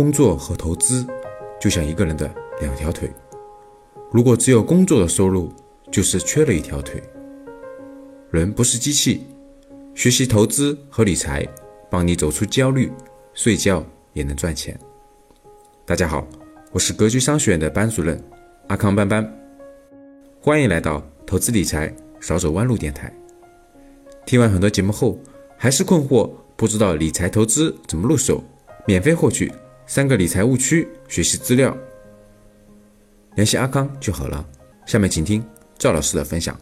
工作和投资就像一个人的两条腿，如果只有工作的收入，就是缺了一条腿。人不是机器，学习投资和理财，帮你走出焦虑，睡觉也能赚钱。大家好，我是格局商学院的班主任阿康班班，欢迎来到投资理财少走弯路电台。听完很多节目后，还是困惑，不知道理财投资怎么入手？免费获取三个理财误区学习资料，联系阿康就好了。下面请听赵老师的分享。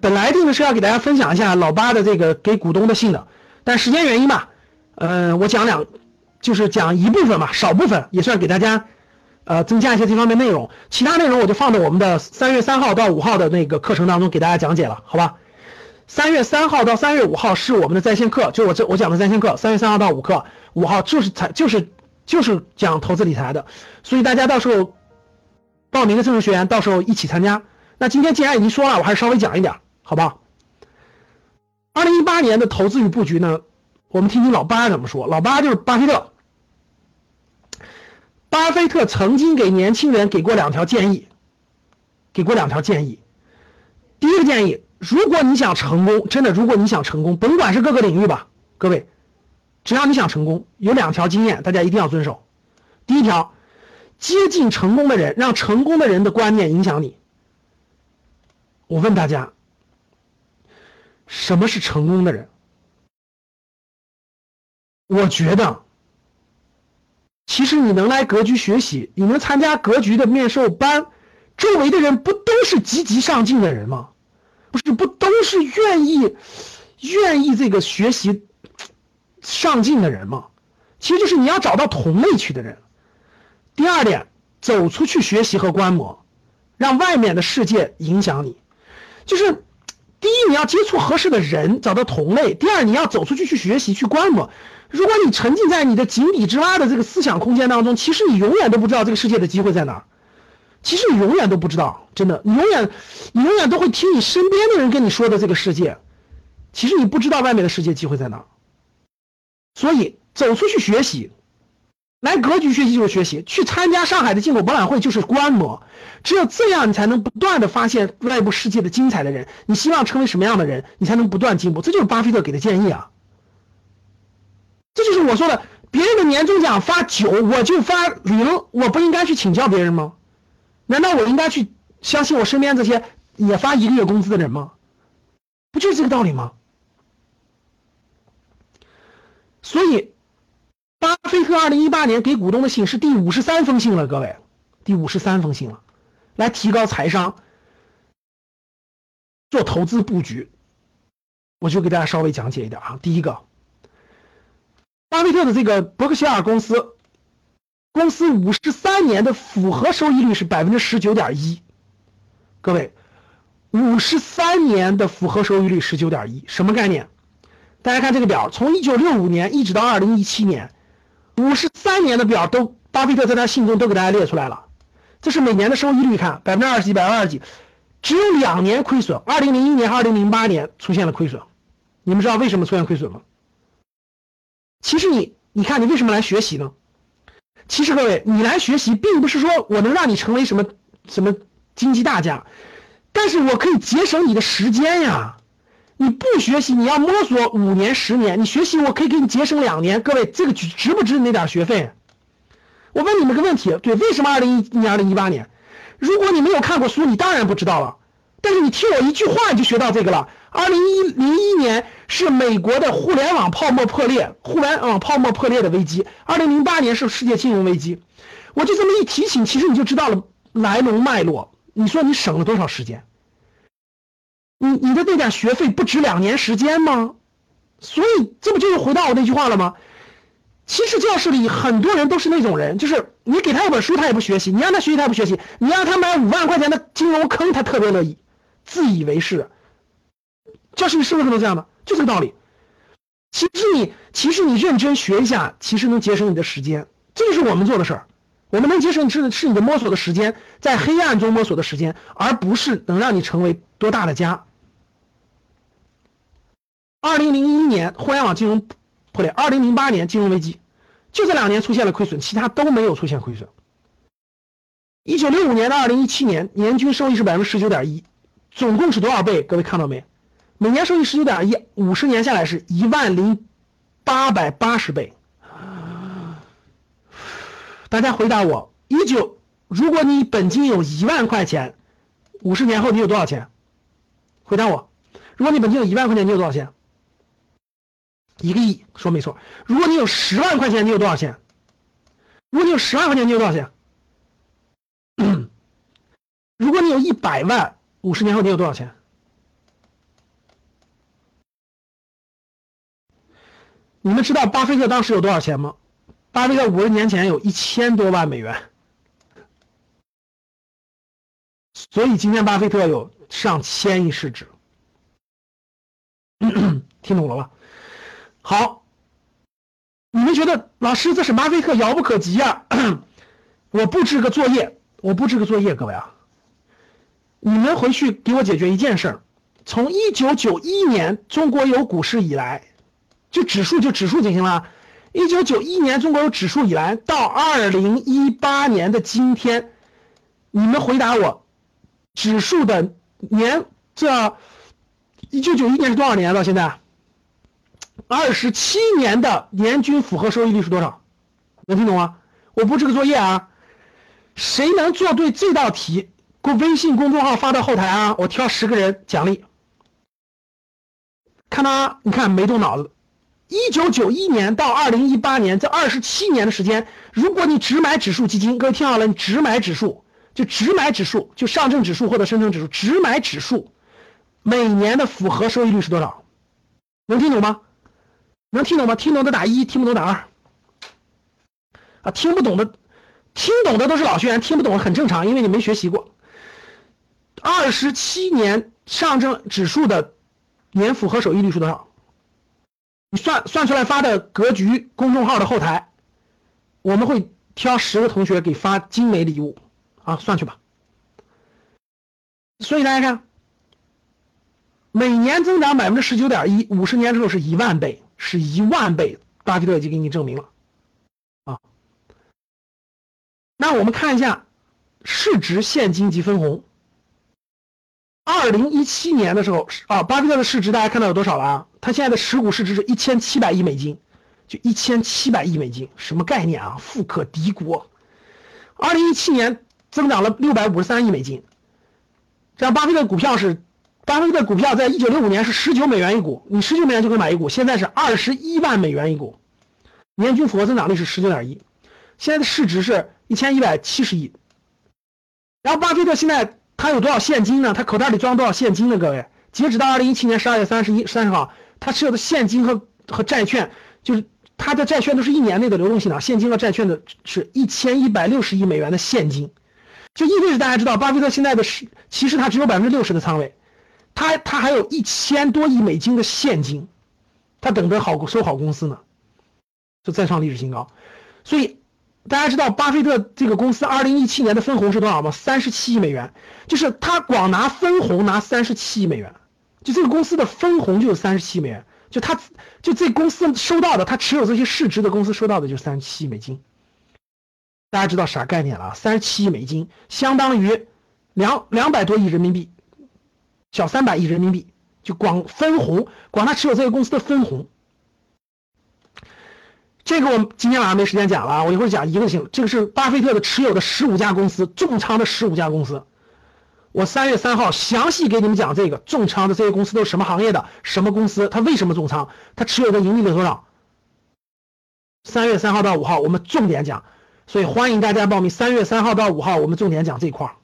本来定的是要给大家分享一下老八的这个给股东的信的，但时间原因吧，呃，我讲两，就是讲一部分吧，少部分也算给大家，呃，增加一些这方面内容。其他内容我就放到我们的三月三号到五号的那个课程当中给大家讲解了，好吧？三月三号到三月五号是我们的在线课，就我这我讲的在线课。三月三号到五课，五号就是财就是就是讲投资理财的，所以大家到时候报名的正式学员到时候一起参加。那今天既然已经说了，我还是稍微讲一点，好吧？二零一八年的投资与布局呢，我们听听老八怎么说。老八就是巴菲特，巴菲特曾经给年轻人给过两条建议，给过两条建议。第一个建议。如果你想成功，真的，如果你想成功，甭管是各个领域吧，各位，只要你想成功，有两条经验，大家一定要遵守。第一条，接近成功的人，让成功的人的观念影响你。我问大家，什么是成功的人？我觉得，其实你能来格局学习，你能参加格局的面授班，周围的人不都是积极上进的人吗？不是不都是愿意愿意这个学习上进的人嘛？其实就是你要找到同类去的人。第二点，走出去学习和观摩，让外面的世界影响你。就是第一，你要接触合适的人，找到同类；第二，你要走出去去学习去观摩。如果你沉浸在你的井底之蛙的这个思想空间当中，其实你永远都不知道这个世界的机会在哪。其实你永远都不知道，真的，你永远，你永远都会听你身边的人跟你说的这个世界，其实你不知道外面的世界机会在哪。所以走出去学习，来格局学习就是学习，去参加上海的进口博览会就是观摩，只有这样你才能不断的发现外部世界的精彩的人。你希望成为什么样的人，你才能不断进步。这就是巴菲特给的建议啊。这就是我说的，别人的年终奖发九，我就发零，我不应该去请教别人吗？难道我应该去相信我身边这些也发一个月工资的人吗？不就是这个道理吗？所以，巴菲特二零一八年给股东的信是第五十三封信了，各位，第五十三封信了，来提高财商、做投资布局，我就给大家稍微讲解一点啊。第一个，巴菲特的这个伯克希尔公司。公司五十三年的复合收益率是百分之十九点一，各位，五十三年的复合收益率十九点一，什么概念？大家看这个表，从一九六五年一直到二零一七年，五十三年的表都，巴菲特在他信中都给大家列出来了。这是每年的收益率，看百分之二十几，百分之二十几，只有两年亏损，二零零一年、二零零八年出现了亏损。你们知道为什么出现亏损吗？其实你，你看你为什么来学习呢？其实各位，你来学习并不是说我能让你成为什么什么经济大家，但是我可以节省你的时间呀。你不学习，你要摸索五年十年，你学习我可以给你节省两年。各位，这个值不值那点学费？我问你们个问题，对，为什么二零一年、二零一八年？如果你没有看过书，你当然不知道了。但是你听我一句话，你就学到这个了。二零一零一年是美国的互联网泡沫破裂，互联网泡沫破裂的危机。二零零八年是世界金融危机。我就这么一提醒，其实你就知道了来龙脉络。你说你省了多少时间？你你的那点学费不值两年时间吗？所以这不就是回到我那句话了吗？其实教室里很多人都是那种人，就是你给他一本书，他也不学习；你让他学习，他也不学习；你让他买五万块钱的金融坑，他特别乐意。自以为是，教室里是不是都这样的？就这个道理。其实你，其实你认真学一下，其实能节省你的时间。这就是我们做的事儿。我们能节省是是你的摸索的时间，在黑暗中摸索的时间，而不是能让你成为多大的家。二零零一年互联网金融破裂，二零零八年金融危机，就这两年出现了亏损，其他都没有出现亏损。一九六五年到二零一七年，年均收益是百分之十九点一，总共是多少倍？各位看到没？每年收益十九点一，五十年下来是一万零八百八十倍。大家回答我：一九，如果你本金有一万块钱，五十年后你有多少钱？回答我：如果你本金有一万块钱，你有多少钱？一个亿，说没错。如果你有十万块钱，你有多少钱？如果你有十万块钱，你有多少钱？如果你有一百万，五十年后你有多少钱？你们知道巴菲特当时有多少钱吗？巴菲特五十年前有一千多万美元，所以今天巴菲特有上千亿市值。听懂了吧？好，你们觉得老师这是巴菲特遥不可及啊？我布置个作业，我布置个作业，各位啊。你们回去给我解决一件事儿：从一九九一年中国有股市以来，就指数就指数就行了。一九九一年中国有指数以来，到二零一八年的今天，你们回答我，指数的年这一九九一年是多少年？到现在二十七年的年均复合收益率是多少？能听懂吗？我布置个作业啊，谁能做对这道题？给微信公众号发到后台啊！我挑十个人奖励。看他你看没动脑子。一九九一年到二零一八年这二十七年的时间，如果你只买指数基金，各位听好了，你只买指数，就只买指数，就上证指数或者深成指数，只买指数，每年的复合收益率是多少？能听懂吗？能听懂吗？听懂的打一，听不懂打二。啊，听不懂的，听懂的都是老学员，听不懂很正常，因为你没学习过。二十七年上证指数的年复合收益率是多少？你算算出来发的格局公众号的后台，我们会挑十个同学给发精美礼物啊，算去吧。所以大家看，每年增长百分之十九点一，五十年之后是一万倍，是一万倍，巴菲特已经给你证明了啊。那我们看一下市值、现金及分红。二零一七年的时候啊，巴菲特的市值大家看到有多少了啊？他现在的持股市值是一千七百亿美金，就一千七百亿美金，什么概念啊？富可敌国。二零一七年增长了六百五十三亿美金，这样巴菲特股票是，巴菲特股票在一九六五年是十九美元一股，你十九美元就可以买一股，现在是二十一万美元一股，年均复合增长率是十九点一，现在的市值是一千一百七十亿，然后巴菲特现在。他有多少现金呢？他口袋里装多少现金呢？各位，截止到二零一七年十二月三十一三十号，他持有的现金和和债券，就是他的债券都是一年内的流动性的，现金和债券的是一千一百六十亿美元的现金，就意味着大家知道，巴菲特现在的是其实他只有百分之六十的仓位，他他还有一千多亿美金的现金，他等着好收好公司呢，就再创历史新高，所以。大家知道巴菲特这个公司二零一七年的分红是多少吗？三十七亿美元，就是他光拿分红拿三十七亿美元，就这个公司的分红就有三十七美元，就他就这公司收到的，他持有这些市值的公司收到的就三十七亿美金。大家知道啥概念了？三十七亿美金相当于两两百多亿人民币，小三百亿人民币，就光分红，光他持有这个公司的分红。这个我今天晚上没时间讲了啊，我一会儿讲一个行。这个是巴菲特的持有的十五家公司，重仓的十五家公司。我三月三号详细给你们讲这个重仓的这些公司都是什么行业的，什么公司，它为什么重仓，它持有的盈利有多少。三月三号到五号我们重点讲，所以欢迎大家报名。三月三号到五号我们重点讲这一块啊。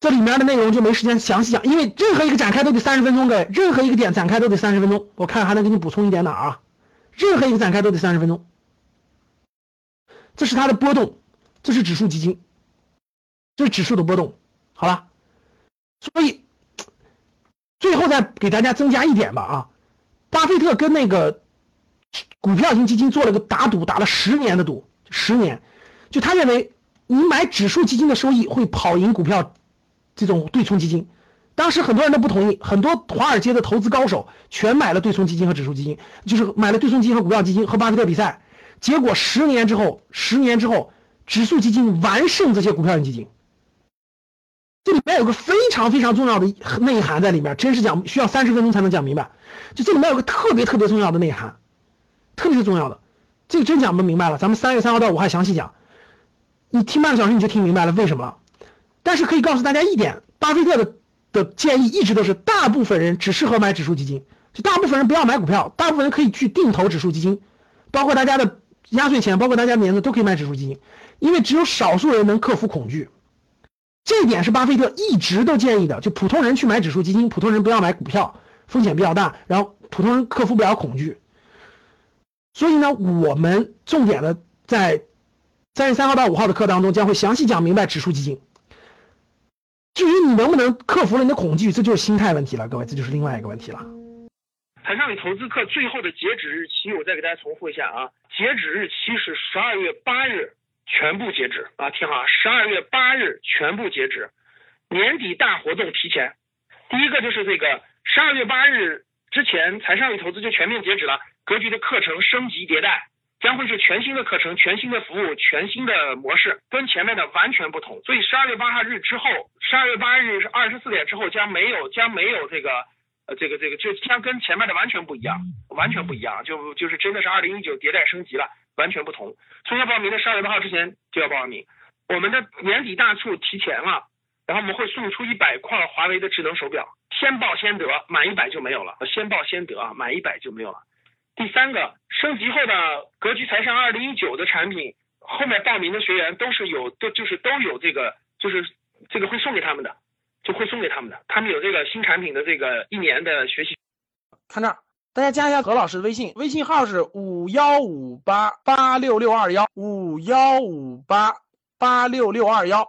这里面的内容就没时间详细讲，因为任何一个展开都得三十分钟，各位，任何一个点展开都得三十分钟。我看还能给你补充一点哪啊？任何一个展开都得三十分钟，这是它的波动，这是指数基金，这是指数的波动，好吧，所以最后再给大家增加一点吧啊，巴菲特跟那个股票型基金做了个打赌，打了十年的赌，十年，就他认为你买指数基金的收益会跑赢股票这种对冲基金。当时很多人都不同意，很多华尔街的投资高手全买了对冲基金和指数基金，就是买了对冲基金和股票基金和巴菲特比赛。结果十年之后，十年之后，指数基金完胜这些股票型基金。这里面有个非常非常重要的内涵在里面，真是讲需要三十分钟才能讲明白。就这里面有个特别特别重要的内涵，特别重要的，这个真讲不明白了。咱们三月三号到五号详细讲，你听半个小时你就听明白了为什么。但是可以告诉大家一点，巴菲特的的建议一直都是，大部分人只适合买指数基金，就大部分人不要买股票，大部分人可以去定投指数基金，包括大家的压岁钱，包括大家的年资都可以买指数基金，因为只有少数人能克服恐惧。这一点是巴菲特一直都建议的，就普通人去买指数基金，普通人不要买股票，风险比较大，然后普通人克服不了恐惧。所以呢，我们重点的在三月三号到五号的课当中将会详细讲明白指数基金。至于你能不能克服了你的恐惧，这就是心态问题了，各位，这就是另外一个问题了。财商与投资课最后的截止日期，我再给大家重复一下啊，截止日期是十二月八日。全部截止啊！听好，十二月八日全部截止，年底大活动提前。第一个就是这个十二月八日之前，财商与投资就全面截止了。格局的课程升级迭代，将会是全新的课程、全新的服务、全新的模式，跟前面的完全不同。所以十二月八号日之后，十二月八日是二十四点之后将没有将没有这个呃这个这个就将跟前面的完全不一样，完全不一样，就就是真的是二零一九迭代升级了。完全不同，所以要报名的十二月八号之前就要报名。我们的年底大促提前了，然后我们会送出一百块华为的智能手表，先报先得，满一百就没有了。先报先得啊，满一百就没有了。第三个，升级后的格局财商二零一九的产品，后面报名的学员都是有，都就是都有这个，就是这个会送给他们的，就会送给他们的，他们有这个新产品的这个一年的学习。看这儿。大家加一下何老师的微信，微信号是五幺五八八六六二幺五幺五八八六六二幺，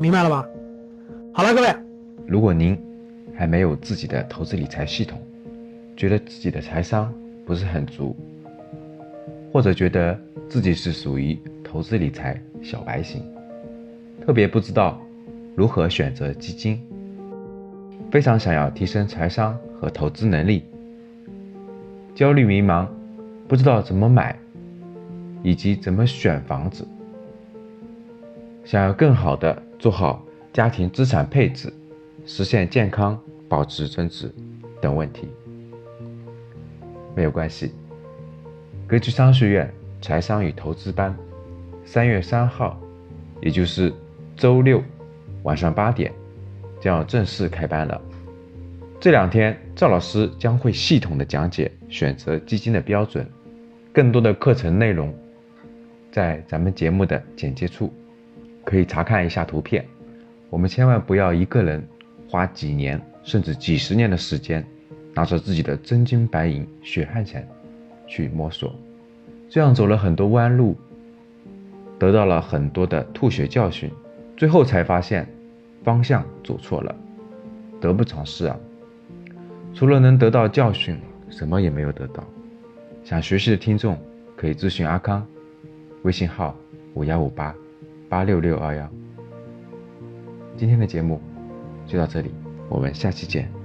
明白了吧？好了，各位，如果您还没有自己的投资理财系统，觉得自己的财商不是很足，或者觉得自己是属于投资理财小白型，特别不知道如何选择基金，非常想要提升财商和投资能力。焦虑迷茫，不知道怎么买，以及怎么选房子，想要更好的做好家庭资产配置，实现健康、保值增值等问题，没有关系。格局商学院财商与投资班，三月三号，也就是周六晚上八点，将要正式开班了。这两天，赵老师将会系统的讲解选择基金的标准，更多的课程内容，在咱们节目的简介处可以查看一下图片。我们千万不要一个人花几年甚至几十年的时间，拿着自己的真金白银、血汗钱去摸索，这样走了很多弯路，得到了很多的吐血教训，最后才发现方向走错了，得不偿失啊！除了能得到教训，什么也没有得到。想学习的听众可以咨询阿康，微信号五幺五八八六六二幺。今天的节目就到这里，我们下期见。